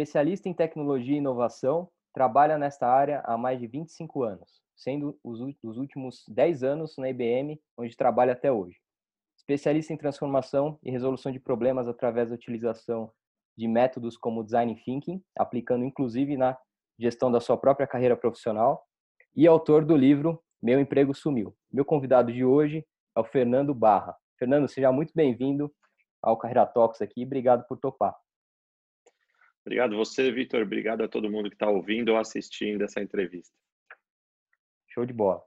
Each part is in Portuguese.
Especialista em tecnologia e inovação, trabalha nesta área há mais de 25 anos, sendo os, os últimos 10 anos na IBM, onde trabalha até hoje. Especialista em transformação e resolução de problemas através da utilização de métodos como design thinking, aplicando inclusive na gestão da sua própria carreira profissional, e autor do livro Meu Emprego Sumiu. Meu convidado de hoje é o Fernando Barra. Fernando, seja muito bem-vindo ao Carreira Talks aqui. Obrigado por topar. Obrigado você, Vitor. Obrigado a todo mundo que está ouvindo ou assistindo essa entrevista. Show de bola.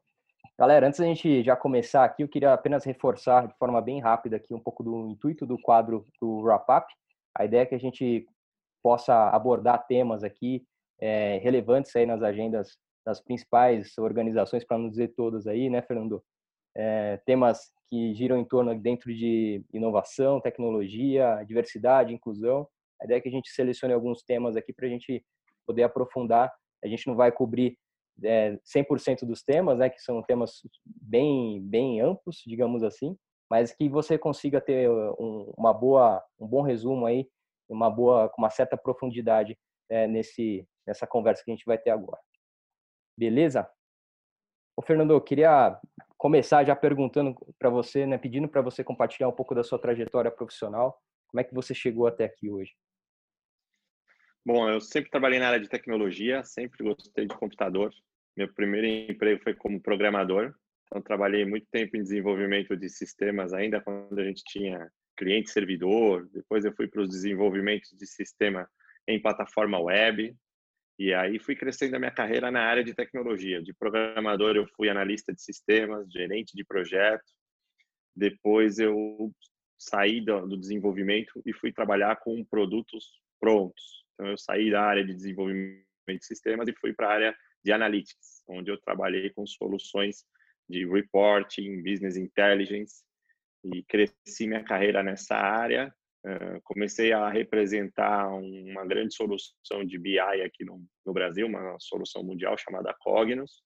Galera, antes da gente já começar aqui, eu queria apenas reforçar de forma bem rápida aqui um pouco do intuito do quadro do Wrap Up. A ideia é que a gente possa abordar temas aqui é, relevantes aí nas agendas das principais organizações, para não dizer todas aí, né, Fernando? É, temas que giram em torno dentro de inovação, tecnologia, diversidade, inclusão. A ideia é que a gente selecione alguns temas aqui para a gente poder aprofundar. A gente não vai cobrir é, 100% dos temas, né, que são temas bem, bem amplos, digamos assim, mas que você consiga ter um, uma boa, um bom resumo aí, uma boa, com uma certa profundidade é, nesse, nessa conversa que a gente vai ter agora. Beleza? Ô, Fernando, eu queria começar já perguntando para você, né, pedindo para você compartilhar um pouco da sua trajetória profissional. Como é que você chegou até aqui hoje? Bom, eu sempre trabalhei na área de tecnologia, sempre gostei de computador. Meu primeiro emprego foi como programador. Então, trabalhei muito tempo em desenvolvimento de sistemas, ainda quando a gente tinha cliente-servidor. Depois, eu fui para os desenvolvimentos de sistema em plataforma web. E aí fui crescendo a minha carreira na área de tecnologia. De programador eu fui analista de sistemas, gerente de projeto. Depois eu saí do, do desenvolvimento e fui trabalhar com produtos prontos. Então eu saí da área de desenvolvimento de sistemas e fui para a área de analytics, onde eu trabalhei com soluções de reporting, business intelligence e cresci minha carreira nessa área comecei a representar uma grande solução de BI aqui no, no Brasil, uma solução mundial chamada Cognos.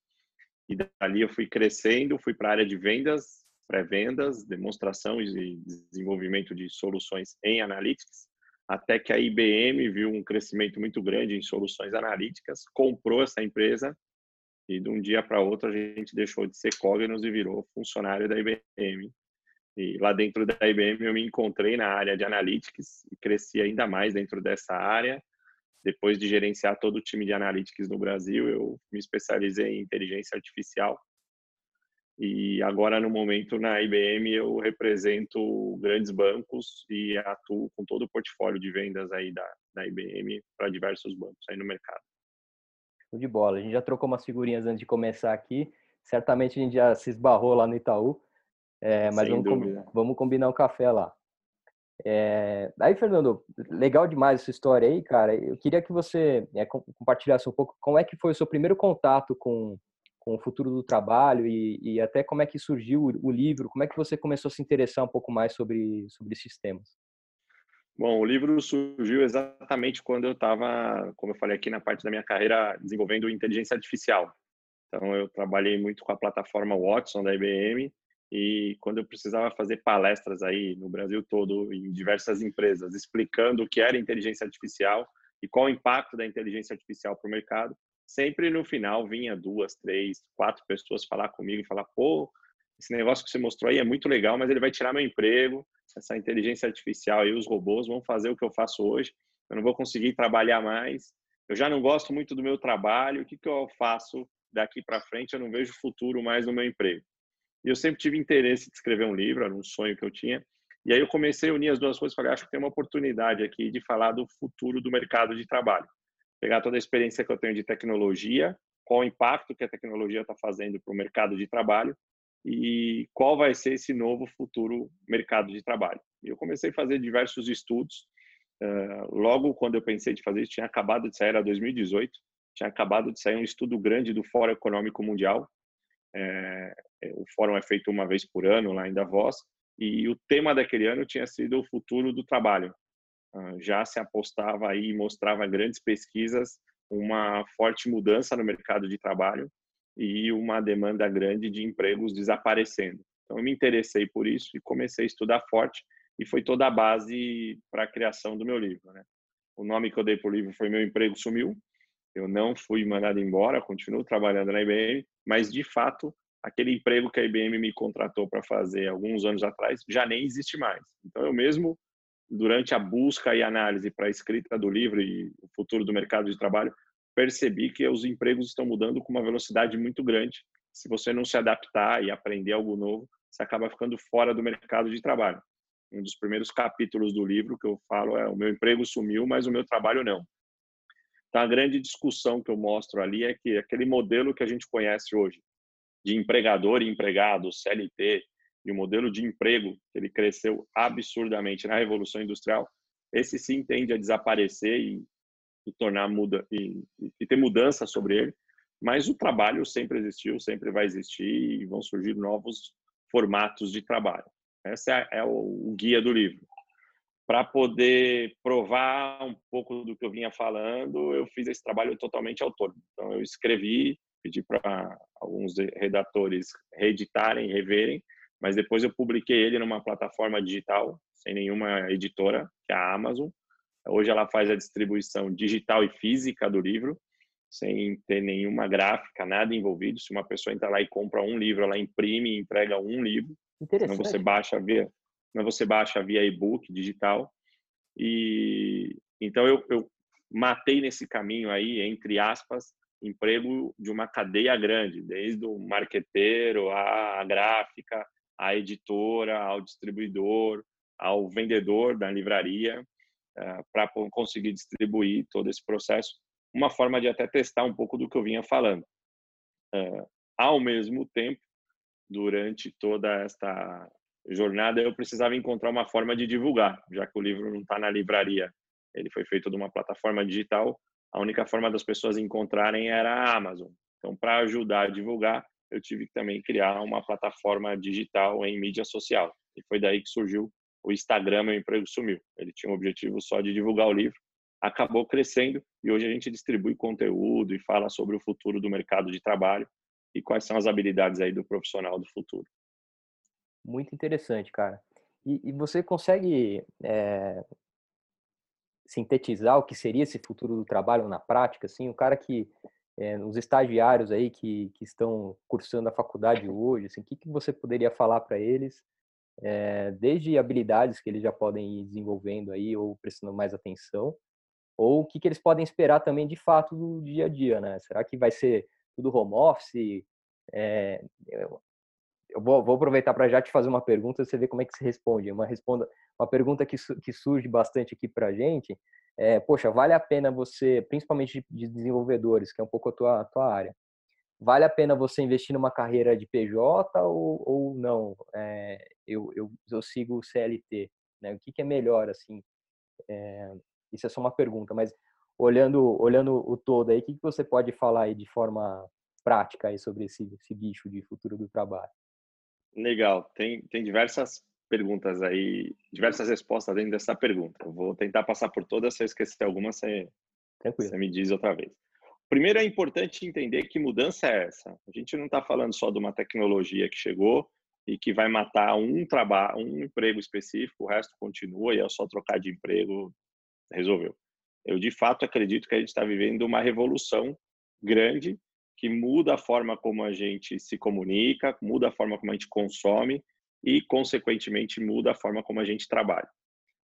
E dali eu fui crescendo, fui para a área de vendas, pré-vendas, demonstração e desenvolvimento de soluções em analytics, até que a IBM viu um crescimento muito grande em soluções analíticas, comprou essa empresa e de um dia para outro a gente deixou de ser Cognos e virou funcionário da IBM. E lá dentro da IBM eu me encontrei na área de analytics e cresci ainda mais dentro dessa área. Depois de gerenciar todo o time de analytics no Brasil, eu me especializei em inteligência artificial. E agora, no momento, na IBM, eu represento grandes bancos e atuo com todo o portfólio de vendas aí da, da IBM para diversos bancos aí no mercado. Show de bola. A gente já trocou umas figurinhas antes de começar aqui. Certamente a gente já se esbarrou lá no Itaú. É, mas vamos, com, vamos, combinar um café lá. É, aí, Fernando, legal demais essa história aí, cara. Eu queria que você é, compartilhasse um pouco como é que foi o seu primeiro contato com, com o futuro do trabalho e, e até como é que surgiu o, livro, como é que você começou a se interessar um pouco mais sobre, sobre esses temas. Bom, o livro surgiu exatamente quando eu estava, como eu falei aqui, na parte da minha carreira desenvolvendo inteligência artificial. Então, eu trabalhei muito com a plataforma Watson da IBM e quando eu precisava fazer palestras aí no Brasil todo em diversas empresas explicando o que era inteligência artificial e qual o impacto da inteligência artificial para o mercado, sempre no final vinha duas, três, quatro pessoas falar comigo e falar: pô, esse negócio que você mostrou aí é muito legal, mas ele vai tirar meu emprego. Essa inteligência artificial e os robôs vão fazer o que eu faço hoje. Eu não vou conseguir trabalhar mais. Eu já não gosto muito do meu trabalho. O que, que eu faço daqui para frente? Eu não vejo futuro mais no meu emprego. E eu sempre tive interesse de escrever um livro, era um sonho que eu tinha. E aí eu comecei a unir as duas coisas, falei, acho que tem uma oportunidade aqui de falar do futuro do mercado de trabalho. Pegar toda a experiência que eu tenho de tecnologia, qual o impacto que a tecnologia está fazendo para o mercado de trabalho e qual vai ser esse novo futuro mercado de trabalho. Eu comecei a fazer diversos estudos. Uh, logo quando eu pensei de fazer isso, tinha acabado de sair, era 2018, tinha acabado de sair um estudo grande do Fórum Econômico Mundial, é, o fórum é feito uma vez por ano lá em Davos e o tema daquele ano tinha sido o futuro do trabalho. Já se apostava aí, mostrava grandes pesquisas, uma forte mudança no mercado de trabalho e uma demanda grande de empregos desaparecendo. Então, eu me interessei por isso e comecei a estudar forte e foi toda a base para a criação do meu livro. Né? o nome que eu dei para o livro foi Meu Emprego Sumiu. Eu não fui mandado embora, continuo trabalhando na IBM, mas de fato, aquele emprego que a IBM me contratou para fazer alguns anos atrás já nem existe mais. Então, eu mesmo, durante a busca e análise para a escrita do livro e o futuro do mercado de trabalho, percebi que os empregos estão mudando com uma velocidade muito grande. Se você não se adaptar e aprender algo novo, você acaba ficando fora do mercado de trabalho. Um dos primeiros capítulos do livro que eu falo é: o meu emprego sumiu, mas o meu trabalho não. Então, a grande discussão que eu mostro ali é que aquele modelo que a gente conhece hoje, de empregador e empregado, CLT, e o modelo de emprego, que ele cresceu absurdamente na Revolução Industrial, esse sim tende a desaparecer e, e tornar muda e, e ter mudança sobre ele. Mas o trabalho sempre existiu, sempre vai existir e vão surgir novos formatos de trabalho. Esse é, é o, o guia do livro. Para poder provar um pouco do que eu vinha falando, eu fiz esse trabalho totalmente autônomo. Então, eu escrevi, pedi para alguns redatores reeditarem, reverem, mas depois eu publiquei ele numa plataforma digital, sem nenhuma editora, que é a Amazon. Hoje ela faz a distribuição digital e física do livro, sem ter nenhuma gráfica, nada envolvido. Se uma pessoa entra lá e compra um livro, ela imprime e entrega um livro. Interessante. Não você baixa via, não você baixa via e-book digital. E então eu, eu matei nesse caminho aí, entre aspas, emprego de uma cadeia grande, desde o marqueteiro, a gráfica, a editora, ao distribuidor, ao vendedor da livraria, uh, para conseguir distribuir todo esse processo. Uma forma de até testar um pouco do que eu vinha falando. Uh, ao mesmo tempo, durante toda esta jornada, eu precisava encontrar uma forma de divulgar, já que o livro não está na livraria. Ele foi feito de uma plataforma digital. A única forma das pessoas encontrarem era a Amazon. Então, para ajudar a divulgar, eu tive que também criar uma plataforma digital em mídia social. E foi daí que surgiu o Instagram Meu Emprego Sumiu. Ele tinha o objetivo só de divulgar o livro, acabou crescendo e hoje a gente distribui conteúdo e fala sobre o futuro do mercado de trabalho e quais são as habilidades aí do profissional do futuro. Muito interessante, cara. E, e você consegue é, sintetizar o que seria esse futuro do trabalho na prática? Assim, o cara que é, os estagiários aí que, que estão cursando a faculdade hoje, assim, o que, que você poderia falar para eles, é, desde habilidades que eles já podem ir desenvolvendo aí ou prestando mais atenção, ou o que, que eles podem esperar também de fato do dia a dia, né? Será que vai ser tudo home office. É, eu, eu vou, vou, aproveitar para já te fazer uma pergunta, você vê como é que se responde. Uma, responda, uma pergunta que, que surge bastante aqui para a gente é, poxa, vale a pena você, principalmente de desenvolvedores, que é um pouco a tua, a tua área, vale a pena você investir numa carreira de PJ ou, ou não? É, eu, eu, eu sigo o CLT, né? O que, que é melhor, assim? É, isso é só uma pergunta, mas olhando, olhando o todo aí, o que, que você pode falar aí de forma prática aí sobre esse, esse bicho de futuro do trabalho? Legal, tem, tem diversas perguntas aí, diversas respostas dentro dessa pergunta. Eu vou tentar passar por todas, se eu esquecer alguma, você, você me diz outra vez. Primeiro é importante entender que mudança é essa. A gente não está falando só de uma tecnologia que chegou e que vai matar um trabalho, um emprego específico, o resto continua e é só trocar de emprego, resolveu. Eu, de fato, acredito que a gente está vivendo uma revolução grande que muda a forma como a gente se comunica, muda a forma como a gente consome e, consequentemente, muda a forma como a gente trabalha.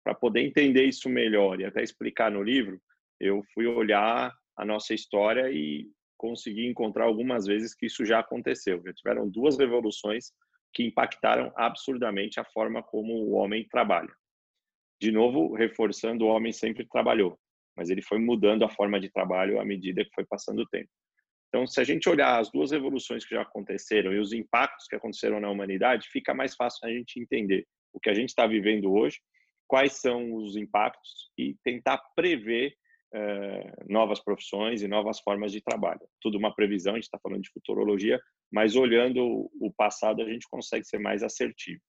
Para poder entender isso melhor e até explicar no livro, eu fui olhar a nossa história e consegui encontrar algumas vezes que isso já aconteceu. Já tiveram duas revoluções que impactaram absurdamente a forma como o homem trabalha. De novo, reforçando, o homem sempre trabalhou mas ele foi mudando a forma de trabalho à medida que foi passando o tempo. Então, se a gente olhar as duas revoluções que já aconteceram e os impactos que aconteceram na humanidade, fica mais fácil a gente entender o que a gente está vivendo hoje, quais são os impactos e tentar prever eh, novas profissões e novas formas de trabalho. Tudo uma previsão, a gente está falando de futurologia, mas olhando o passado a gente consegue ser mais assertivo.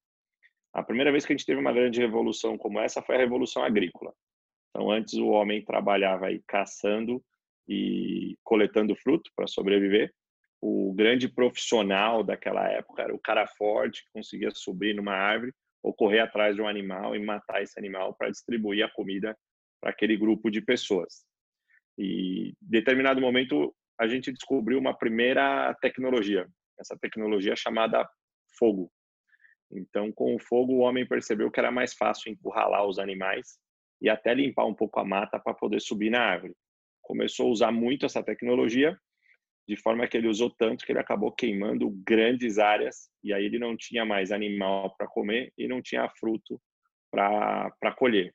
A primeira vez que a gente teve uma grande revolução como essa foi a revolução agrícola. Então, antes o homem trabalhava aí caçando e coletando fruto para sobreviver. O grande profissional daquela época era o cara forte que conseguia subir numa árvore ou correr atrás de um animal e matar esse animal para distribuir a comida para aquele grupo de pessoas. E em determinado momento a gente descobriu uma primeira tecnologia, essa tecnologia chamada fogo. Então, com o fogo, o homem percebeu que era mais fácil encurralar os animais e até limpar um pouco a mata para poder subir na árvore. Começou a usar muito essa tecnologia, de forma que ele usou tanto que ele acabou queimando grandes áreas e aí ele não tinha mais animal para comer e não tinha fruto para colher.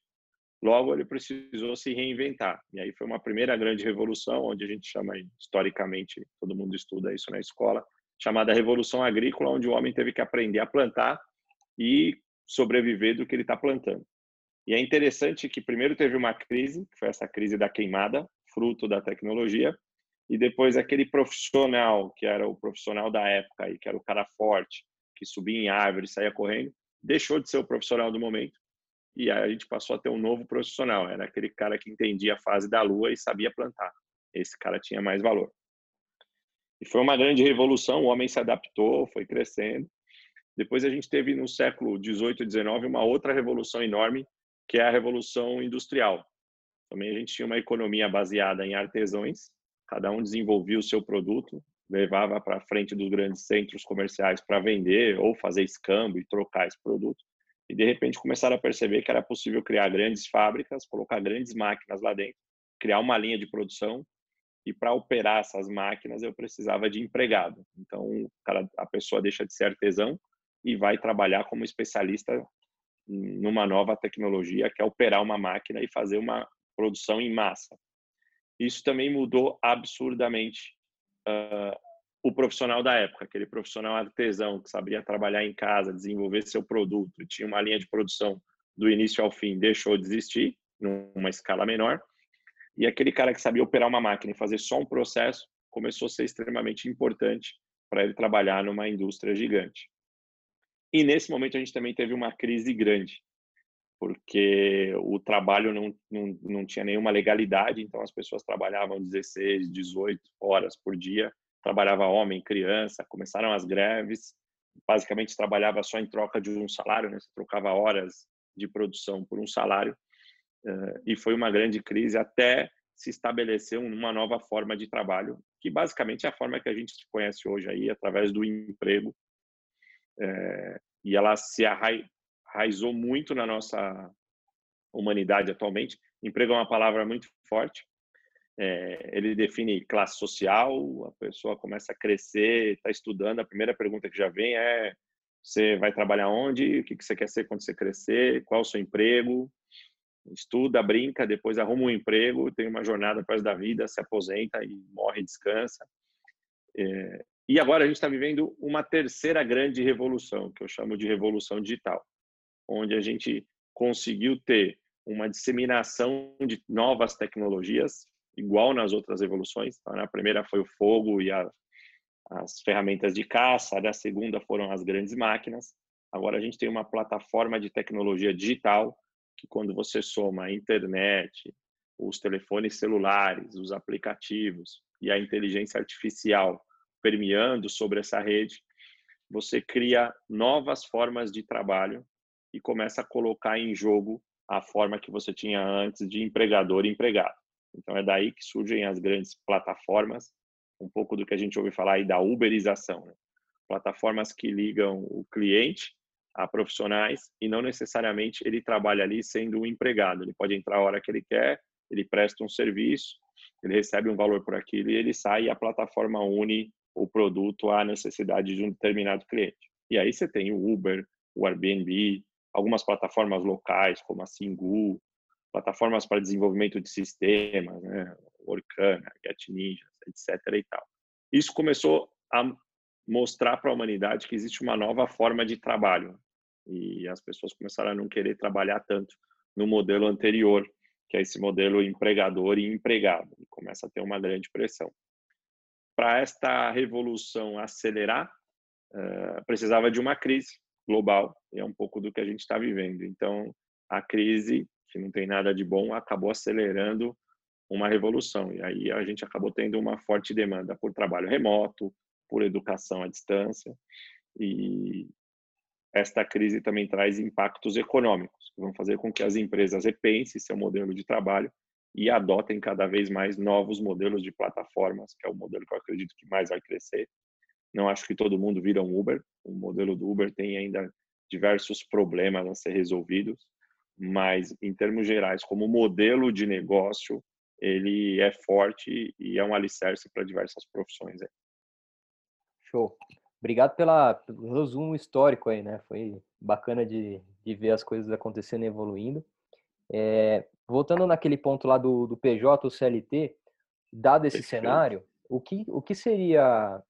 Logo, ele precisou se reinventar. E aí foi uma primeira grande revolução, onde a gente chama, historicamente, todo mundo estuda isso na escola, chamada Revolução Agrícola, onde o homem teve que aprender a plantar e sobreviver do que ele está plantando. E é interessante que primeiro teve uma crise, que foi essa crise da queimada, fruto da tecnologia, e depois aquele profissional, que era o profissional da época, aí, que era o cara forte, que subia em árvore, saía correndo, deixou de ser o profissional do momento e aí a gente passou a ter um novo profissional. Era aquele cara que entendia a fase da lua e sabia plantar. Esse cara tinha mais valor. E foi uma grande revolução. O homem se adaptou, foi crescendo. Depois a gente teve no século 18 e 19 uma outra revolução enorme, que é a revolução industrial. Também a gente tinha uma economia baseada em artesãos. Cada um desenvolvia o seu produto, levava para frente dos grandes centros comerciais para vender ou fazer escambo e trocar esse produto e de repente começaram a perceber que era possível criar grandes fábricas, colocar grandes máquinas lá dentro, criar uma linha de produção e para operar essas máquinas eu precisava de empregado. Então, a pessoa deixa de ser artesão e vai trabalhar como especialista numa nova tecnologia que é operar uma máquina e fazer uma produção em massa. Isso também mudou absurdamente uh, o profissional da época, aquele profissional artesão que sabia trabalhar em casa, desenvolver seu produto, tinha uma linha de produção do início ao fim, deixou de existir numa escala menor. E aquele cara que sabia operar uma máquina e fazer só um processo começou a ser extremamente importante para ele trabalhar numa indústria gigante. E nesse momento a gente também teve uma crise grande, porque o trabalho não, não, não tinha nenhuma legalidade, então as pessoas trabalhavam 16, 18 horas por dia trabalhava homem, criança, começaram as greves, basicamente trabalhava só em troca de um salário, né? Você trocava horas de produção por um salário, e foi uma grande crise até se estabelecer uma nova forma de trabalho, que basicamente é a forma que a gente conhece hoje aí, através do emprego, e ela se arraizou muito na nossa humanidade atualmente. Emprego é uma palavra muito forte, é, ele define classe social, a pessoa começa a crescer, está estudando, a primeira pergunta que já vem é você vai trabalhar onde, o que você quer ser quando você crescer, qual o seu emprego, estuda, brinca, depois arruma um emprego, tem uma jornada para da vida, se aposenta e morre, descansa. É, e agora a gente está vivendo uma terceira grande revolução, que eu chamo de revolução digital, onde a gente conseguiu ter uma disseminação de novas tecnologias, igual nas outras evoluções. Então, a primeira foi o fogo e a, as ferramentas de caça, a segunda foram as grandes máquinas. Agora a gente tem uma plataforma de tecnologia digital que quando você soma a internet, os telefones celulares, os aplicativos e a inteligência artificial permeando sobre essa rede, você cria novas formas de trabalho e começa a colocar em jogo a forma que você tinha antes de empregador e empregado. Então é daí que surgem as grandes plataformas, um pouco do que a gente ouve falar aí da uberização, né? plataformas que ligam o cliente a profissionais e não necessariamente ele trabalha ali sendo um empregado. Ele pode entrar a hora que ele quer, ele presta um serviço, ele recebe um valor por aquilo e ele sai e a plataforma une o produto à necessidade de um determinado cliente. E aí você tem o Uber, o Airbnb, algumas plataformas locais como a Singu, plataformas para desenvolvimento de sistemas, né? Orkana, GetNinja, etc. E tal. Isso começou a mostrar para a humanidade que existe uma nova forma de trabalho e as pessoas começaram a não querer trabalhar tanto no modelo anterior, que é esse modelo empregador e empregado, e começa a ter uma grande pressão. Para esta revolução acelerar, uh, precisava de uma crise global, e é um pouco do que a gente está vivendo. Então, a crise que não tem nada de bom, acabou acelerando uma revolução. E aí a gente acabou tendo uma forte demanda por trabalho remoto, por educação à distância. E, esta crise também traz impactos econômicos, que vão fazer com que as empresas repensem seu modelo de trabalho e adotem cada vez mais novos modelos de plataformas, que é o modelo que eu acredito que mais vai crescer. Não acho que todo mundo vira um Uber. O modelo do Uber tem ainda diversos problemas a ser resolvidos, mas em termos gerais, como modelo de negócio, ele é forte e é um alicerce para diversas profissões. Show. Obrigado pela, pelo resumo histórico aí, né? Foi bacana de, de ver as coisas acontecendo e evoluindo. É, voltando naquele ponto lá do, do PJ, o CLT, dado esse Perfeito. cenário, o que, o que seria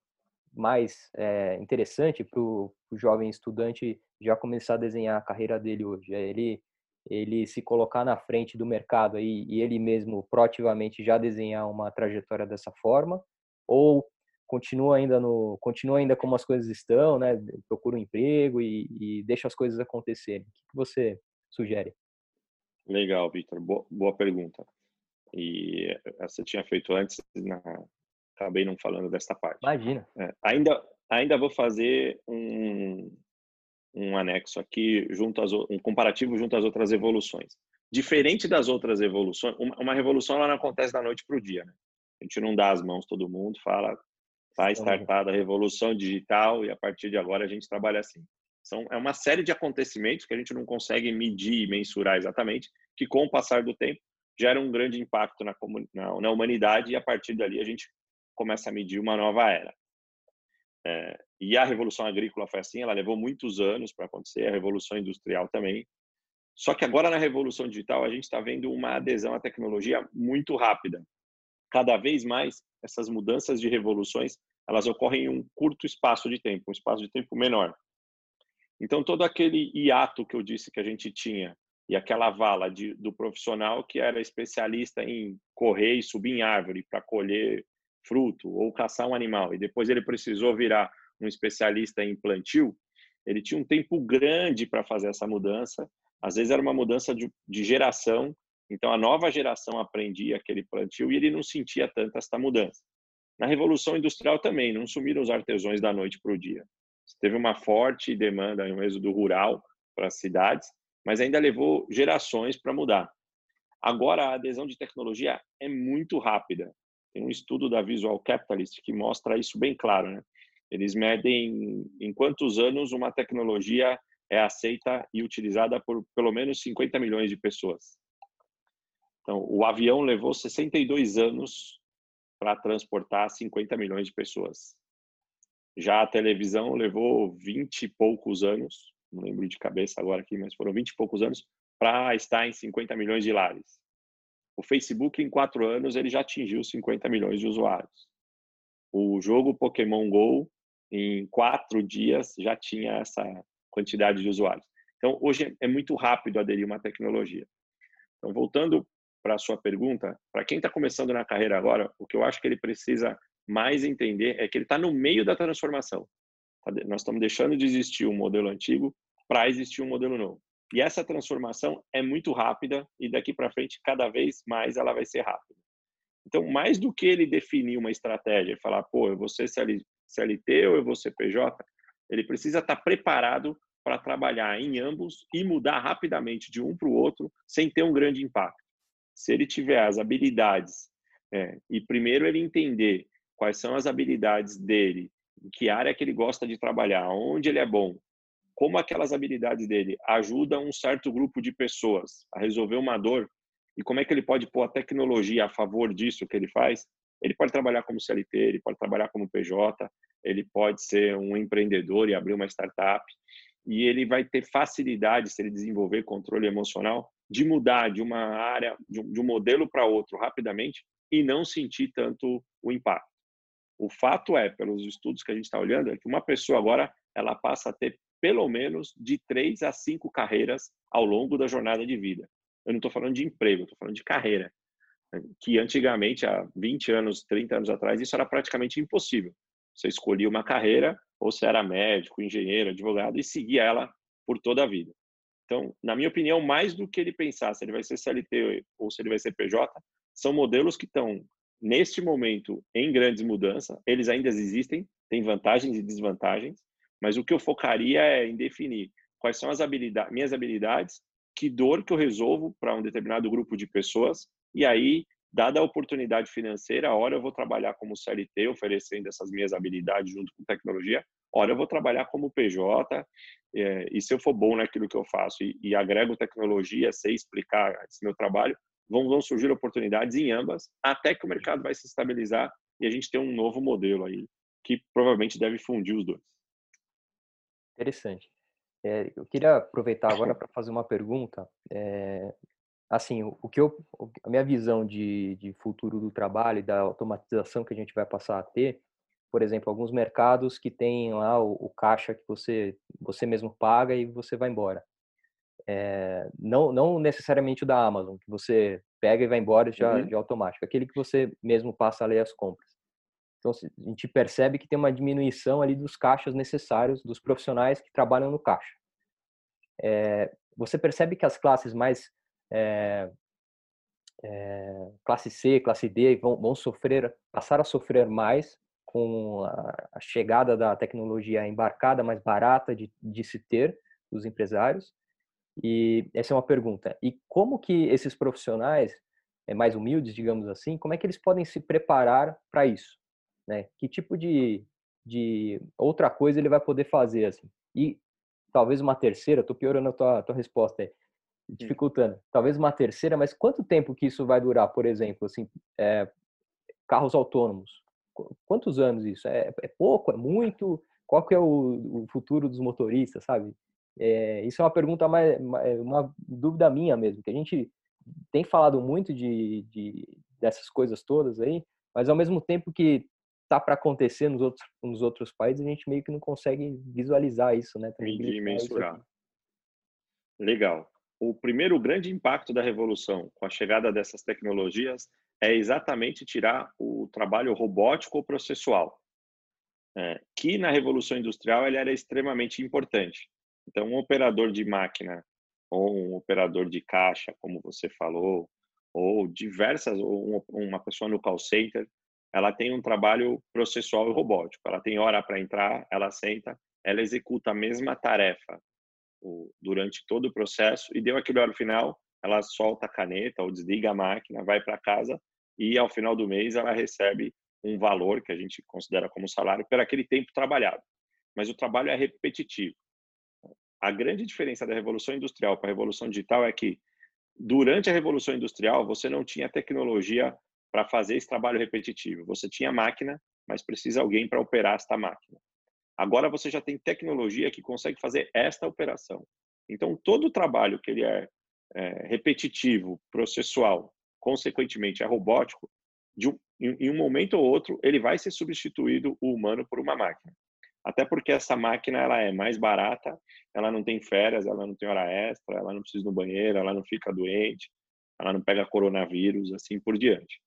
mais é, interessante para o jovem estudante já começar a desenhar a carreira dele hoje? É ele, ele se colocar na frente do mercado aí, e ele mesmo proativamente já desenhar uma trajetória dessa forma? Ou continua ainda no continua ainda como as coisas estão, né? Procura um emprego e, e deixa as coisas acontecerem. O que você sugere? Legal, Victor. Boa, boa pergunta. E você tinha feito antes, na... acabei não falando desta parte. Imagina. É, ainda ainda vou fazer um um anexo aqui junto às um comparativo junto às outras evoluções. Diferente das outras evoluções, uma, uma revolução ela não acontece da noite para o dia, né? A gente não dá as mãos todo mundo, fala Está startada a revolução digital e a partir de agora a gente trabalha assim. São, é uma série de acontecimentos que a gente não consegue medir e mensurar exatamente, que com o passar do tempo gera um grande impacto na, na, na humanidade e a partir dali a gente começa a medir uma nova era. É, e a revolução agrícola foi assim, ela levou muitos anos para acontecer, a revolução industrial também. Só que agora na revolução digital a gente está vendo uma adesão à tecnologia muito rápida. Cada vez mais essas mudanças de revoluções elas ocorrem em um curto espaço de tempo, um espaço de tempo menor. Então, todo aquele hiato que eu disse que a gente tinha e aquela vala de, do profissional que era especialista em correr e subir em árvore para colher fruto ou caçar um animal, e depois ele precisou virar um especialista em plantio, ele tinha um tempo grande para fazer essa mudança. Às vezes era uma mudança de, de geração, então a nova geração aprendia aquele plantio e ele não sentia tanto essa mudança. Na Revolução Industrial também, não sumiram os artesãos da noite para o dia. Teve uma forte demanda, um êxodo rural para as cidades, mas ainda levou gerações para mudar. Agora, a adesão de tecnologia é muito rápida. Tem um estudo da Visual Capitalist que mostra isso bem claro. Né? Eles medem em quantos anos uma tecnologia é aceita e utilizada por pelo menos 50 milhões de pessoas. Então, o avião levou 62 anos para transportar 50 milhões de pessoas. Já a televisão levou 20 e poucos anos, não lembro de cabeça agora aqui, mas foram 20 e poucos anos para estar em 50 milhões de lares. O Facebook, em quatro anos, ele já atingiu 50 milhões de usuários. O jogo Pokémon Go, em quatro dias, já tinha essa quantidade de usuários. Então, hoje é muito rápido aderir uma tecnologia. Então, voltando para a sua pergunta, para quem está começando na carreira agora, o que eu acho que ele precisa mais entender é que ele está no meio da transformação. Tá nós estamos deixando de existir um modelo antigo para existir um modelo novo. E essa transformação é muito rápida e daqui para frente, cada vez mais, ela vai ser rápida. Então, mais do que ele definir uma estratégia e falar, pô, eu vou ser CLT ou eu vou ser PJ, ele precisa estar tá preparado para trabalhar em ambos e mudar rapidamente de um para o outro sem ter um grande impacto se ele tiver as habilidades, é, e primeiro ele entender quais são as habilidades dele, em que área que ele gosta de trabalhar, onde ele é bom, como aquelas habilidades dele ajudam um certo grupo de pessoas a resolver uma dor e como é que ele pode pôr a tecnologia a favor disso que ele faz. Ele pode trabalhar como CLT, ele pode trabalhar como PJ, ele pode ser um empreendedor e abrir uma startup e ele vai ter facilidade se ele desenvolver controle emocional de mudar de uma área, de um, modelo para outro rapidamente e não sentir tanto o impacto. O fato é, pelos estudos que a gente está olhando, é que uma pessoa agora ela passa a ter pelo menos de três a cinco carreiras ao longo da jornada de vida. Eu não estou falando de emprego, estou falando de carreira. Que antigamente, há 20 anos, 30 anos atrás, isso era praticamente impossível. Você escolhia uma carreira, ou você era médico, engenheiro, advogado, e seguia ela por toda a vida. Então, na minha opinião, mais do que ele pensar se ele vai ser CLT ou se ele vai ser PJ, são modelos que estão, neste momento, em grandes mudanças. Eles ainda existem, têm vantagens e desvantagens, Mas o que eu focaria é em definir quais são as habilidades, minhas habilidades, que dor que eu resolvo para um determinado grupo de pessoas, e aí, dada a oportunidade financeira, hora eu vou trabalhar como CLT, oferecendo essas minhas habilidades junto com tecnologia, hora eu vou trabalhar como PJ, é, e se eu for bom naquilo que eu faço e, e agrego tecnologia, sei explicar esse meu trabalho, vão, vão surgir oportunidades em ambas, até que o mercado vai se estabilizar e a gente tem um novo modelo aí, que provavelmente deve fundir os dois. Interessante. É, eu queria aproveitar agora para fazer uma pergunta. É, assim, o, o, que eu, a minha visão de, de futuro do trabalho e da automatização que a gente vai passar a ter, por exemplo, alguns mercados que tem lá o, o caixa que você você mesmo paga e você vai embora. É, não, não necessariamente o da Amazon, que você pega e vai embora já uhum. de automático, aquele que você mesmo passa a ler as compras. Então, a gente percebe que tem uma diminuição ali dos caixas necessários, dos profissionais que trabalham no caixa. É, você percebe que as classes mais é, é, classe C, classe D vão, vão sofrer, passar a sofrer mais com a, a chegada da tecnologia embarcada, mais barata de, de se ter dos empresários. E essa é uma pergunta. E como que esses profissionais é, mais humildes, digamos assim, como é que eles podem se preparar para isso? Né? Que tipo de, de outra coisa ele vai poder fazer assim? E talvez uma terceira, estou piorando a tua, tua resposta aí, dificultando. Talvez uma terceira, mas quanto tempo que isso vai durar, por exemplo, assim, é, carros autônomos? quantos anos isso? É, é pouco? É muito? Qual que é o, o futuro dos motoristas, sabe? É, isso é uma pergunta mais, é uma dúvida minha mesmo, que a gente tem falado muito de, de dessas coisas todas aí, mas ao mesmo tempo que tá para acontecer nos outros, nos outros países, a gente meio que não consegue visualizar isso, né? Medir e mensurar. Legal. O primeiro grande impacto da revolução com a chegada dessas tecnologias é exatamente tirar o trabalho robótico ou processual, é, que na Revolução Industrial ele era extremamente importante. Então, um operador de máquina ou um operador de caixa, como você falou, ou diversas, ou uma pessoa no call center, ela tem um trabalho processual e robótico. Ela tem hora para entrar, ela senta, ela executa a mesma tarefa durante todo o processo e deu aquele hora final, ela solta a caneta ou desliga a máquina, vai para casa e ao final do mês ela recebe um valor que a gente considera como salário por aquele tempo trabalhado. Mas o trabalho é repetitivo. A grande diferença da revolução industrial para a revolução digital é que durante a revolução industrial você não tinha tecnologia para fazer esse trabalho repetitivo. Você tinha máquina, mas precisa alguém para operar esta máquina. Agora você já tem tecnologia que consegue fazer esta operação. Então todo o trabalho que ele é, é repetitivo, processual, consequentemente é robótico, um, em, em um momento ou outro ele vai ser substituído o humano por uma máquina. Até porque essa máquina ela é mais barata, ela não tem férias, ela não tem hora extra, ela não precisa ir no banheiro, ela não fica doente, ela não pega coronavírus, assim por diante.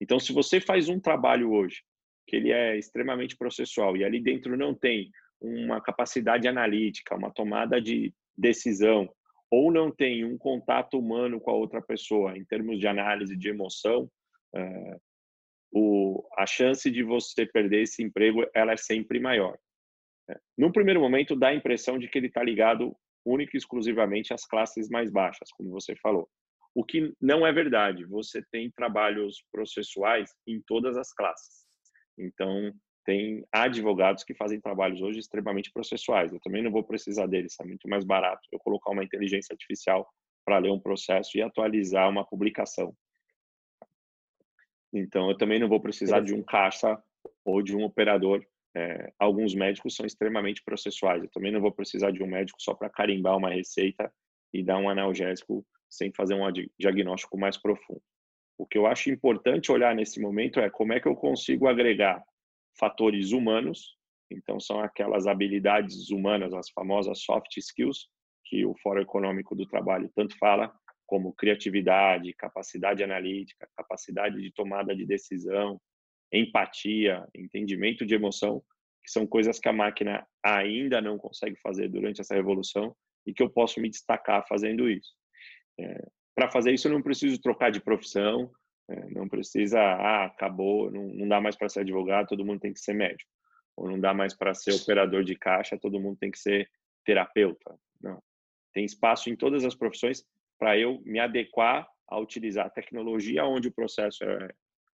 Então, se você faz um trabalho hoje que ele é extremamente processual e ali dentro não tem uma capacidade analítica, uma tomada de decisão, ou não tem um contato humano com a outra pessoa, em termos de análise de emoção, é, o, a chance de você perder esse emprego ela é sempre maior. É, num primeiro momento, dá a impressão de que ele está ligado única e exclusivamente às classes mais baixas, como você falou. O que não é verdade. Você tem trabalhos processuais em todas as classes. Então, tem advogados que fazem trabalhos hoje extremamente processuais. Eu também não vou precisar deles, é muito mais barato eu colocar uma inteligência artificial para ler um processo e atualizar uma publicação. Então, eu também não vou precisar de um caixa ou de um operador. É, alguns médicos são extremamente processuais. Eu também não vou precisar de um médico só para carimbar uma receita e dar um analgésico sem fazer um diagnóstico mais profundo. O que eu acho importante olhar nesse momento é como é que eu consigo agregar fatores humanos, então são aquelas habilidades humanas, as famosas soft skills, que o Fórum Econômico do Trabalho tanto fala, como criatividade, capacidade analítica, capacidade de tomada de decisão, empatia, entendimento de emoção, que são coisas que a máquina ainda não consegue fazer durante essa revolução e que eu posso me destacar fazendo isso. É, Para fazer isso, eu não preciso trocar de profissão, é, não precisa, ah, acabou, não, não dá mais para ser advogado, todo mundo tem que ser médico. ou não dá mais para ser operador de caixa, todo mundo tem que ser terapeuta. Não. Tem espaço em todas as profissões para eu me adequar a utilizar a tecnologia onde o processo é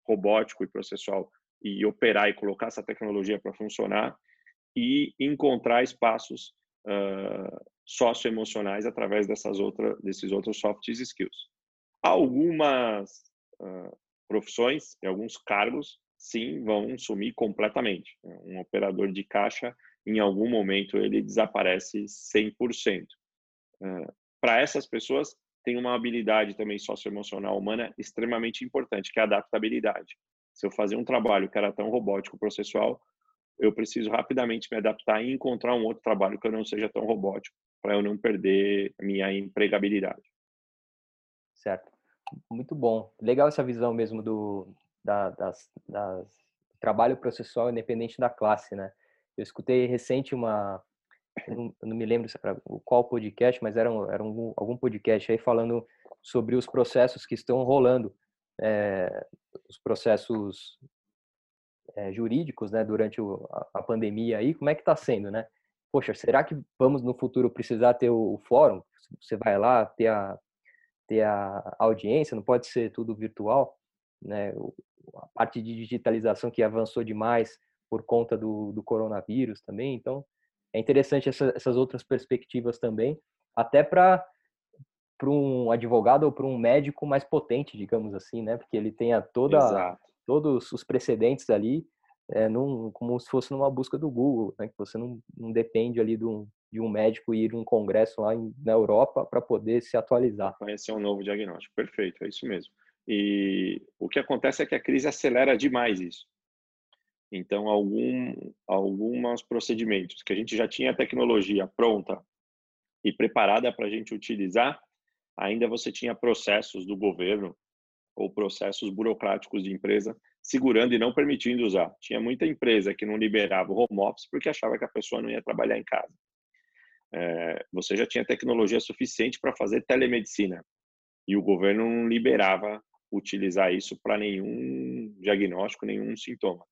robótico e processual e operar e colocar essa tecnologia para funcionar e encontrar espaços uh, socioemocionais através dessas outras, desses outros soft skills. Algumas uh, profissões e alguns cargos, sim, vão sumir completamente. Um operador de caixa, em algum momento, ele desaparece 100%. Uh, Para essas pessoas, tem uma habilidade também socioemocional humana extremamente importante, que é a adaptabilidade. Se eu fazer um trabalho que era tão robótico, processual, eu preciso rapidamente me adaptar e encontrar um outro trabalho que eu não seja tão robótico, para eu não perder a minha empregabilidade. Certo. Muito bom. Legal essa visão mesmo do da, das, das, trabalho processual independente da classe, né? Eu escutei recente uma, não me lembro qual podcast, mas era, um, era um, algum podcast aí falando sobre os processos que estão rolando, é, os processos é, jurídicos, né, durante o, a, a, pandemia aí, como é que está sendo, né? Poxa, será que vamos no futuro precisar ter o, o fórum? Você vai lá ter a, ter a audiência, não pode ser tudo virtual, né? A parte de digitalização que avançou demais por conta do, do coronavírus também, então é interessante essa, essas outras perspectivas também, até para para um advogado ou para um médico mais potente, digamos assim, né? Porque ele tenha toda Exato todos os precedentes ali, é, num, como se fosse numa busca do Google, né? que você não, não depende ali de um, de um médico ir um congresso lá em, na Europa para poder se atualizar. Conhecer um novo diagnóstico, perfeito, é isso mesmo. E o que acontece é que a crise acelera demais isso. Então, algum, alguns procedimentos que a gente já tinha a tecnologia pronta e preparada para a gente utilizar, ainda você tinha processos do governo ou processos burocráticos de empresa segurando e não permitindo usar. Tinha muita empresa que não liberava o home office porque achava que a pessoa não ia trabalhar em casa. É, você já tinha tecnologia suficiente para fazer telemedicina e o governo não liberava utilizar isso para nenhum diagnóstico, nenhum sintoma.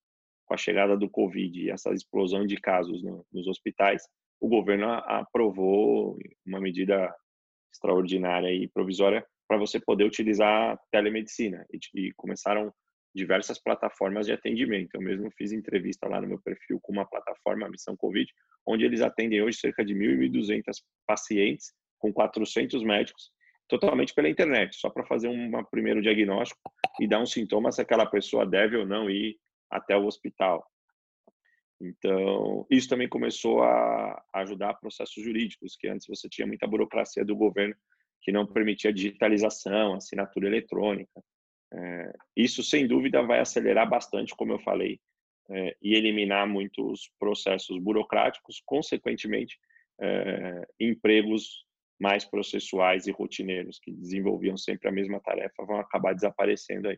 Com a chegada do Covid e essa explosão de casos no, nos hospitais, o governo aprovou uma medida extraordinária e provisória para você poder utilizar telemedicina e, e, começaram diversas plataformas de atendimento. Eu mesmo fiz entrevista lá no meu perfil com uma plataforma, Missão Covid, onde eles atendem hoje cerca de 1.200 pacientes com 400 médicos, totalmente pela internet, só para fazer um primeiro diagnóstico e dar um sintoma se aquela pessoa deve ou não ir até o hospital. Então, isso também começou a ajudar processos jurídicos, que antes você tinha muita burocracia do governo que não permitia digitalização, assinatura eletrônica. É, isso, sem dúvida, vai acelerar bastante, como eu falei, é, e eliminar muitos processos burocráticos, consequentemente, é, empregos mais processuais e rotineiros, que desenvolviam sempre a mesma tarefa, vão acabar desaparecendo aí.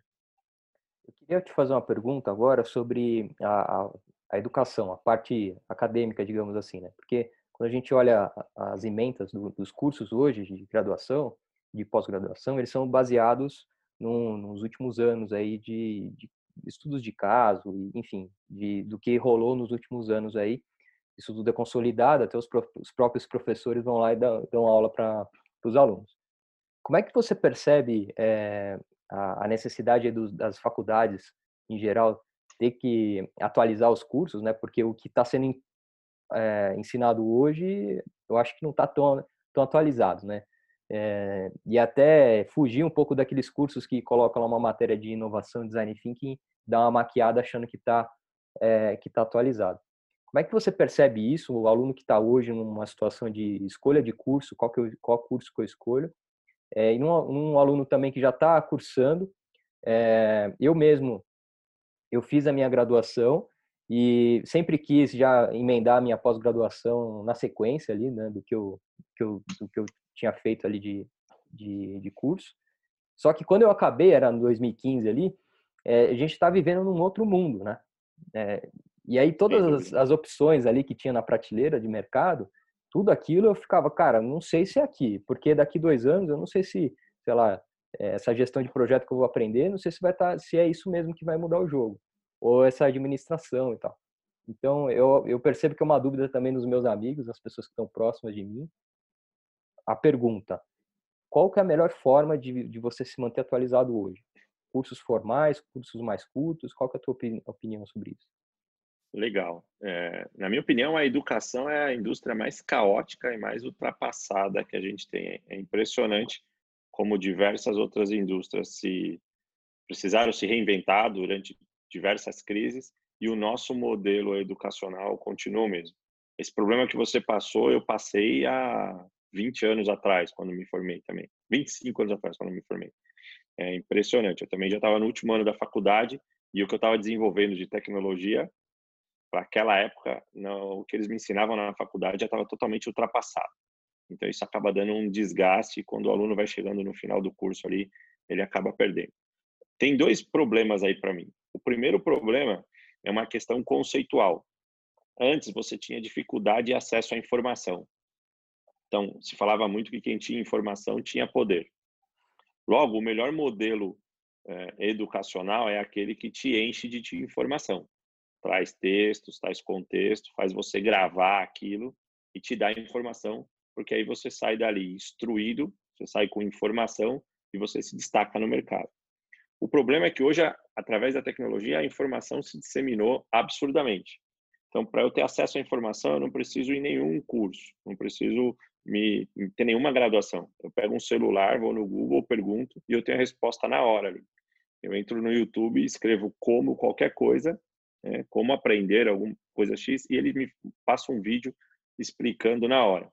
Eu queria te fazer uma pergunta agora sobre a, a, a educação, a parte acadêmica, digamos assim, né? Porque quando a gente olha as emendas do, dos cursos hoje de graduação, de pós-graduação, eles são baseados no, nos últimos anos aí de, de, estudos de caso, enfim, de, do que rolou nos últimos anos aí. Isso tudo é consolidado, até os, os próprios professores vão lá e dão, dão aula para os alunos. Como é que você percebe é, a, a, necessidade dos, das faculdades, em geral, ter que atualizar os cursos, né? Porque o que está sendo é, ensinado hoje, eu acho que não está tão, tão atualizado, né? É, e até fugir um pouco daqueles cursos que colocam uma matéria de inovação, design thinking, dá uma maquiada achando que está é, que tá atualizado. Como é que você percebe isso, o aluno que está hoje numa situação de escolha de curso, qual, que eu, qual curso que eu escolho, é, e num, num aluno também que já está cursando, é, eu mesmo, eu fiz a minha graduação e sempre quis já emendar a minha pós-graduação na sequência ali, né, do que eu, que eu, do que eu tinha feito ali de, de, de curso. Só que quando eu acabei, era em 2015 ali, é, a gente está vivendo num outro mundo, né? É, e aí todas as, as, opções ali que tinha na prateleira de mercado, tudo aquilo eu ficava, cara, não sei se é aqui, porque daqui dois anos eu não sei se, sei lá, é, essa gestão de projeto que eu vou aprender, não sei se vai estar, tá, se é isso mesmo que vai mudar o jogo ou essa administração e tal. Então, eu, eu percebo que é uma dúvida também dos meus amigos, das pessoas que estão próximas de mim. A pergunta, qual que é a melhor forma de, de você se manter atualizado hoje? Cursos formais, cursos mais curtos? Qual que é a tua opinião sobre isso? Legal. É, na minha opinião, a educação é a indústria mais caótica e mais ultrapassada que a gente tem. É impressionante como diversas outras indústrias se precisaram se reinventar durante diversas crises e o nosso modelo educacional continua mesmo. Esse problema que você passou, eu passei há 20 anos atrás, quando me formei também. 25 anos atrás, quando me formei. É impressionante. Eu também já estava no último ano da faculdade e o que eu estava desenvolvendo de tecnologia, para aquela época, não, o que eles me ensinavam na faculdade já estava totalmente ultrapassado. Então, isso acaba dando um desgaste quando o aluno vai chegando no final do curso ali, ele acaba perdendo. Tem dois problemas aí para mim. O primeiro problema é uma questão conceitual. Antes, você tinha dificuldade de acesso à informação. Então, se falava muito que quem tinha informação tinha poder. Logo, o melhor modelo é, educacional é aquele que te enche de, de informação. Traz textos, traz contexto, faz você gravar aquilo e te dá informação, porque aí você sai dali instruído, você sai com informação e você se destaca no mercado. O problema é que hoje, através da tecnologia, a informação se disseminou absurdamente. Então, para eu ter acesso à informação, eu não preciso ir nenhum curso, não preciso me, ter nenhuma graduação. Eu pego um celular, vou no Google, pergunto e eu tenho a resposta na hora. Ali. Eu entro no YouTube, escrevo como qualquer coisa, né, como aprender alguma coisa X, e ele me passa um vídeo explicando na hora.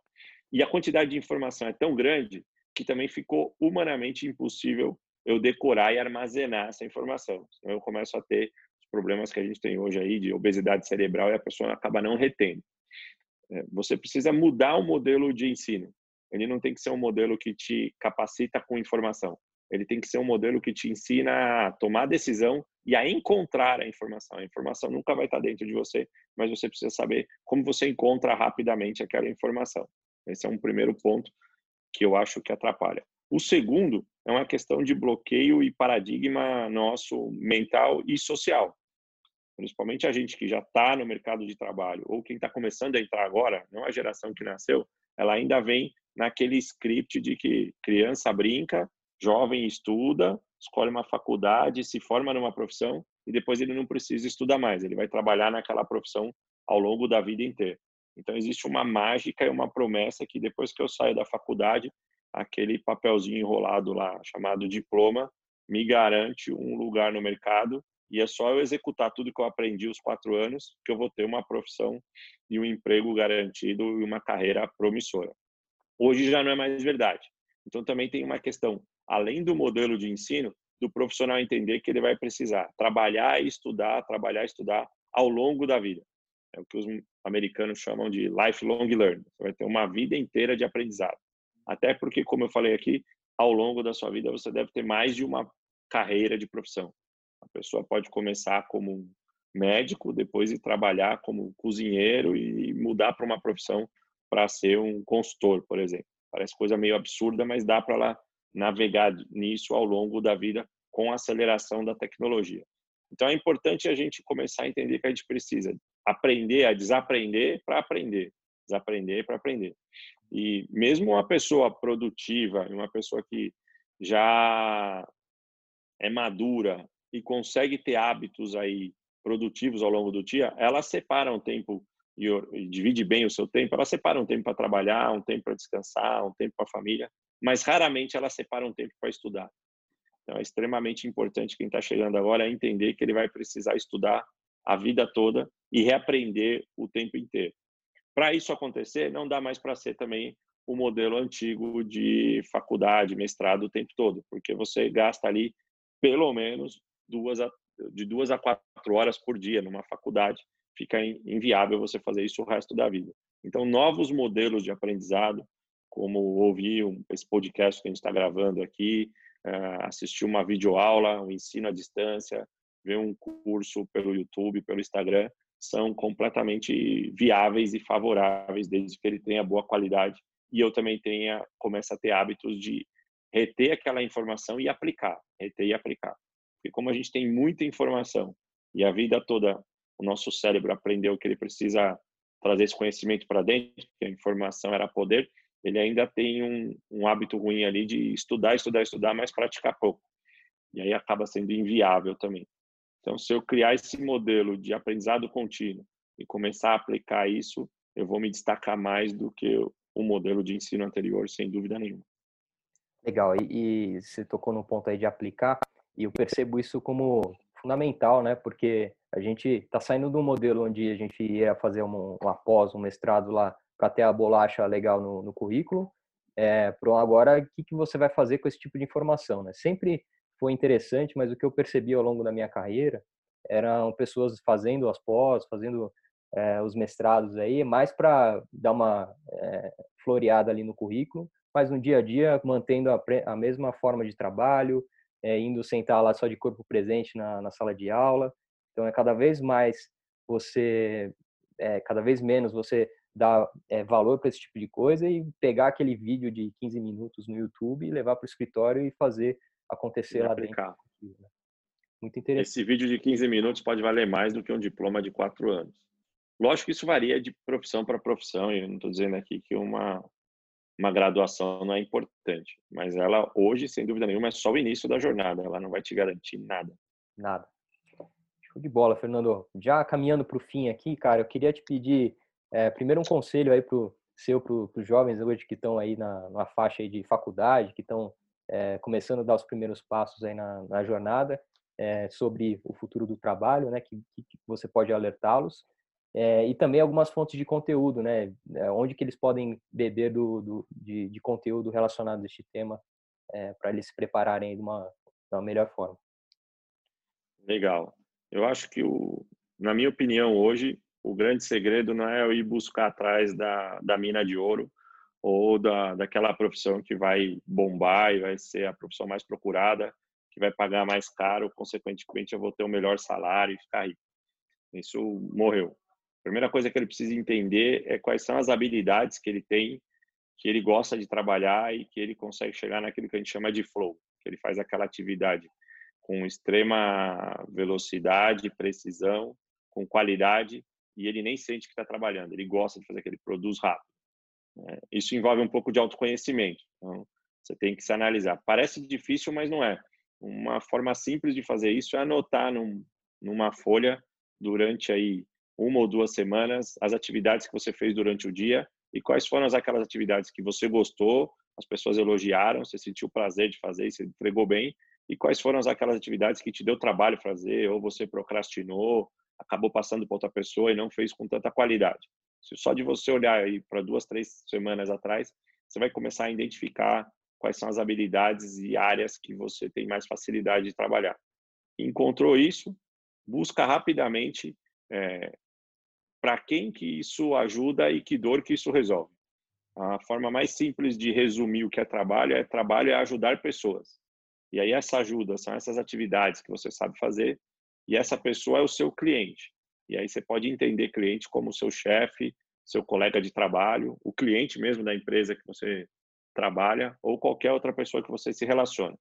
E a quantidade de informação é tão grande que também ficou humanamente impossível eu decorar e armazenar essa informação. Então eu começo a ter os problemas que a gente tem hoje aí de obesidade cerebral e a pessoa acaba não retendo. É, você precisa mudar o modelo de ensino. Ele não tem que ser um modelo que te capacita com informação. Ele tem que ser um modelo que te ensina a tomar decisão e a encontrar a informação. A informação nunca vai estar dentro de você, mas você precisa saber como você encontra rapidamente aquela informação. Esse é um primeiro ponto que eu acho que atrapalha. O segundo é uma questão de bloqueio e paradigma nosso mental e social principalmente a gente que já está no mercado de trabalho ou quem está começando a entrar agora, não a geração que nasceu, ela ainda vem naquele script de que criança brinca, jovem estuda, escolhe uma faculdade, se forma numa profissão e depois ele não precisa estudar mais, ele vai trabalhar naquela profissão ao longo da vida inteira. Então existe uma mágica e uma promessa que depois que eu saio da faculdade, aquele papelzinho enrolado lá chamado diploma me garante um lugar no mercado e é só eu executar tudo que eu aprendi os quatro anos que eu vou ter uma profissão e um emprego garantido e uma carreira promissora. Hoje já não é mais verdade. Então também tem uma questão, além do modelo de ensino, do profissional entender que ele vai precisar trabalhar e estudar, trabalhar e estudar ao longo da vida. É o que os americanos chamam de lifelong learning. Você vai ter uma vida inteira de aprendizado. Até porque, como eu falei aqui, ao longo da sua vida você deve ter mais de uma carreira de profissão. A pessoa pode começar como médico, depois ir trabalhar como cozinheiro e mudar para uma profissão para ser um consultor, por exemplo. Parece coisa meio absurda, mas dá para ela navegar nisso ao longo da vida com a aceleração da tecnologia. Então é importante a gente começar a entender que a gente precisa aprender a desaprender para aprender, desaprender para aprender. E mesmo uma pessoa produtiva, uma pessoa que já é madura e consegue ter hábitos aí produtivos ao longo do dia, ela separa um tempo e, e divide bem o seu tempo, ela separa um tempo para trabalhar, um tempo para descansar, um tempo para a família, mas raramente ela separa um tempo para estudar. Então é extremamente importante quem está chegando agora entender que ele vai precisar estudar a vida toda e reaprender o tempo inteiro. Para isso acontecer, não dá mais para ser também o modelo antigo de faculdade, mestrado o tempo todo, porque você gasta ali pelo menos duas a, de duas a quatro horas por dia numa faculdade, fica inviável você fazer isso o resto da vida. Então, novos modelos de aprendizado, como ouvir um, esse podcast que a gente está gravando aqui, uh, assistir uma videoaula, um ensino à distância, ver um curso pelo YouTube, pelo Instagram, são completamente viáveis e favoráveis, desde que ele tenha boa qualidade e eu também tenha comece a ter hábitos de reter aquela informação e aplicar, reter e aplicar. Porque como a gente tem muita informação e a vida toda o nosso cérebro aprendeu que ele precisa trazer esse conhecimento para dentro, que a informação era poder, ele ainda tem um, um hábito ruim ali de estudar, estudar, estudar, mas praticar pouco. E aí acaba sendo inviável também. Então, se eu criar esse modelo de aprendizado contínuo e começar a aplicar isso, eu vou me destacar mais do que o modelo de ensino anterior, sem dúvida nenhuma. Legal. E, e você tocou no ponto aí de aplicar, e eu percebo isso como fundamental, né? Porque a gente está saindo de um modelo onde a gente ia fazer um, um após, um mestrado lá para ter a bolacha legal no, no currículo. É, pro agora, o que, que você vai fazer com esse tipo de informação, né? Sempre foi interessante, mas o que eu percebi ao longo da minha carreira eram pessoas fazendo as pós, fazendo é, os mestrados aí, mais para dar uma é, floreada ali no currículo, mas no dia a dia mantendo a, a mesma forma de trabalho, é, indo sentar lá só de corpo presente na, na, sala de aula. Então é cada vez mais você, é, cada vez menos você dá é, valor para esse tipo de coisa e pegar aquele vídeo de 15 minutos no YouTube e levar para o escritório e fazer acontecer lá aplicar. dentro. Né? Muito interessante. Esse vídeo de 15 minutos pode valer mais do que um diploma de quatro anos. Lógico que isso varia de profissão para profissão, e eu não estou dizendo aqui que uma, uma graduação não é importante, mas ela hoje, sem dúvida nenhuma, é só o início da jornada, ela não vai te garantir nada. Nada. Show de bola, Fernando. Já caminhando para o fim aqui, cara, eu queria te pedir é, primeiro um conselho aí pro seu para os jovens hoje que estão aí na, na faixa de faculdade, que estão é, começando a dar os primeiros passos aí na, na jornada é, sobre o futuro do trabalho, né? Que, que você pode alertá-los é, e também algumas fontes de conteúdo, né? É, onde que eles podem beber do, do de, de, conteúdo relacionado a este tema é, para eles se prepararem de uma, de uma melhor forma. Legal. Eu acho que, o, na minha opinião, hoje, o grande segredo não é eu ir buscar atrás da, da mina de ouro ou da, daquela profissão que vai bombar e vai ser a profissão mais procurada, que vai pagar mais caro, consequentemente eu vou ter o melhor salário e ficar rico. Isso morreu. Primeira coisa que ele precisa entender é quais são as habilidades que ele tem, que ele gosta de trabalhar e que ele consegue chegar naquilo que a gente chama de flow, que ele faz aquela atividade com extrema velocidade, precisão, com qualidade, e ele nem sente que está trabalhando, ele gosta de fazer aquele produz rápido. Né? Isso envolve um pouco de autoconhecimento, então você tem que se analisar. Parece difícil, mas não é. Uma forma simples de fazer isso é anotar num, numa folha durante aí uma ou duas semanas as atividades que você fez durante o dia e quais foram aquelas atividades que você gostou, as pessoas elogiaram, você sentiu prazer de fazer você entregou bem, e quais foram aquelas atividades que te deu trabalho fazer, ou você procrastinou, acabou passando para outra pessoa e não fez com tanta qualidade. Só de você olhar aí para duas, três semanas atrás, você vai começar a identificar quais são as habilidades e áreas que você tem mais facilidade de trabalhar. Encontrou isso, busca rapidamente é, para quem que isso ajuda e que dor que isso resolve. A forma mais simples de resumir o que é trabalho é trabalho é ajudar pessoas. E aí essa ajuda são essas atividades que você sabe fazer e essa pessoa é o seu cliente. E aí você pode entender cliente como seu chefe, seu colega de trabalho, o cliente mesmo da empresa que você trabalha ou qualquer outra pessoa que você se relaciona.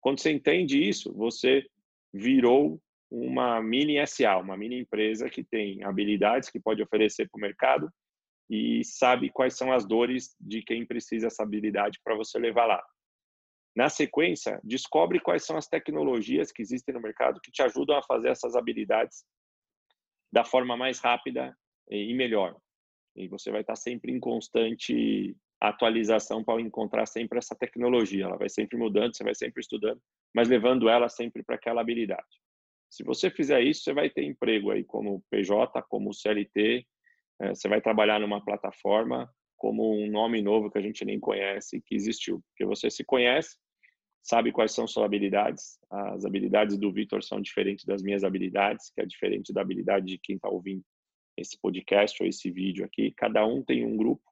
Quando você entende isso, você virou uma mini SA, uma mini empresa que tem habilidades que pode oferecer para o mercado e sabe quais são as dores de quem precisa essa habilidade para você levar lá. Na sequência, descobre quais são as tecnologias que existem no mercado que te ajudam a fazer essas habilidades da forma mais rápida e melhor. E você vai estar sempre em constante atualização para encontrar sempre essa tecnologia. Ela vai sempre mudando, você vai sempre estudando, mas levando ela sempre para aquela habilidade. Se você fizer isso, você vai ter emprego aí como PJ, como CLT, é, você vai trabalhar numa plataforma como um nome novo que a gente nem conhece que existiu, porque você se conhece, sabe quais são suas habilidades. As habilidades do Vitor são diferentes das minhas habilidades, que é diferente da habilidade de quem está ouvindo esse podcast ou esse vídeo aqui. Cada um tem um grupo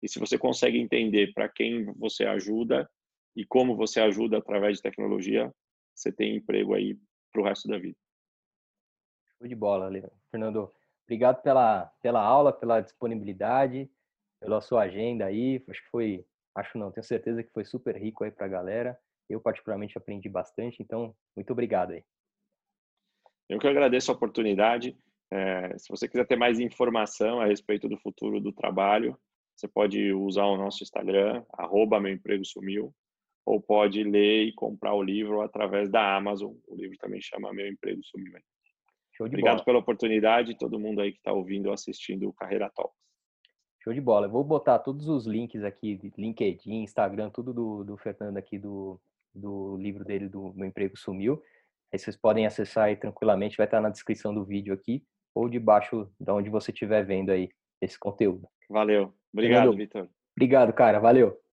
e se você consegue entender para quem você ajuda e como você ajuda através de tecnologia, você tem emprego aí para o resto da vida. Show de bola, Fernando. Obrigado pela, pela aula, pela disponibilidade, pela sua agenda aí. Acho que foi, acho não, tenho certeza que foi super rico aí para a galera. Eu particularmente aprendi bastante, então muito obrigado aí. Eu que agradeço a oportunidade. É, se você quiser ter mais informação a respeito do futuro do trabalho, você pode usar o nosso Instagram, arroba meu emprego sumiu, ou pode ler e comprar o livro através da Amazon. O livro também chama Meu Emprego Sumiu. Obrigado bola. pela oportunidade, todo mundo aí que está ouvindo ou assistindo o Carreira Talks. Show de bola. Eu vou botar todos os links aqui, LinkedIn, Instagram, tudo do, do Fernando aqui do, do livro dele, do Meu Emprego Sumiu. Aí vocês podem acessar aí tranquilamente, vai estar na descrição do vídeo aqui ou debaixo de onde você estiver vendo aí esse conteúdo. Valeu. Obrigado, Vitor. Obrigado, cara. Valeu.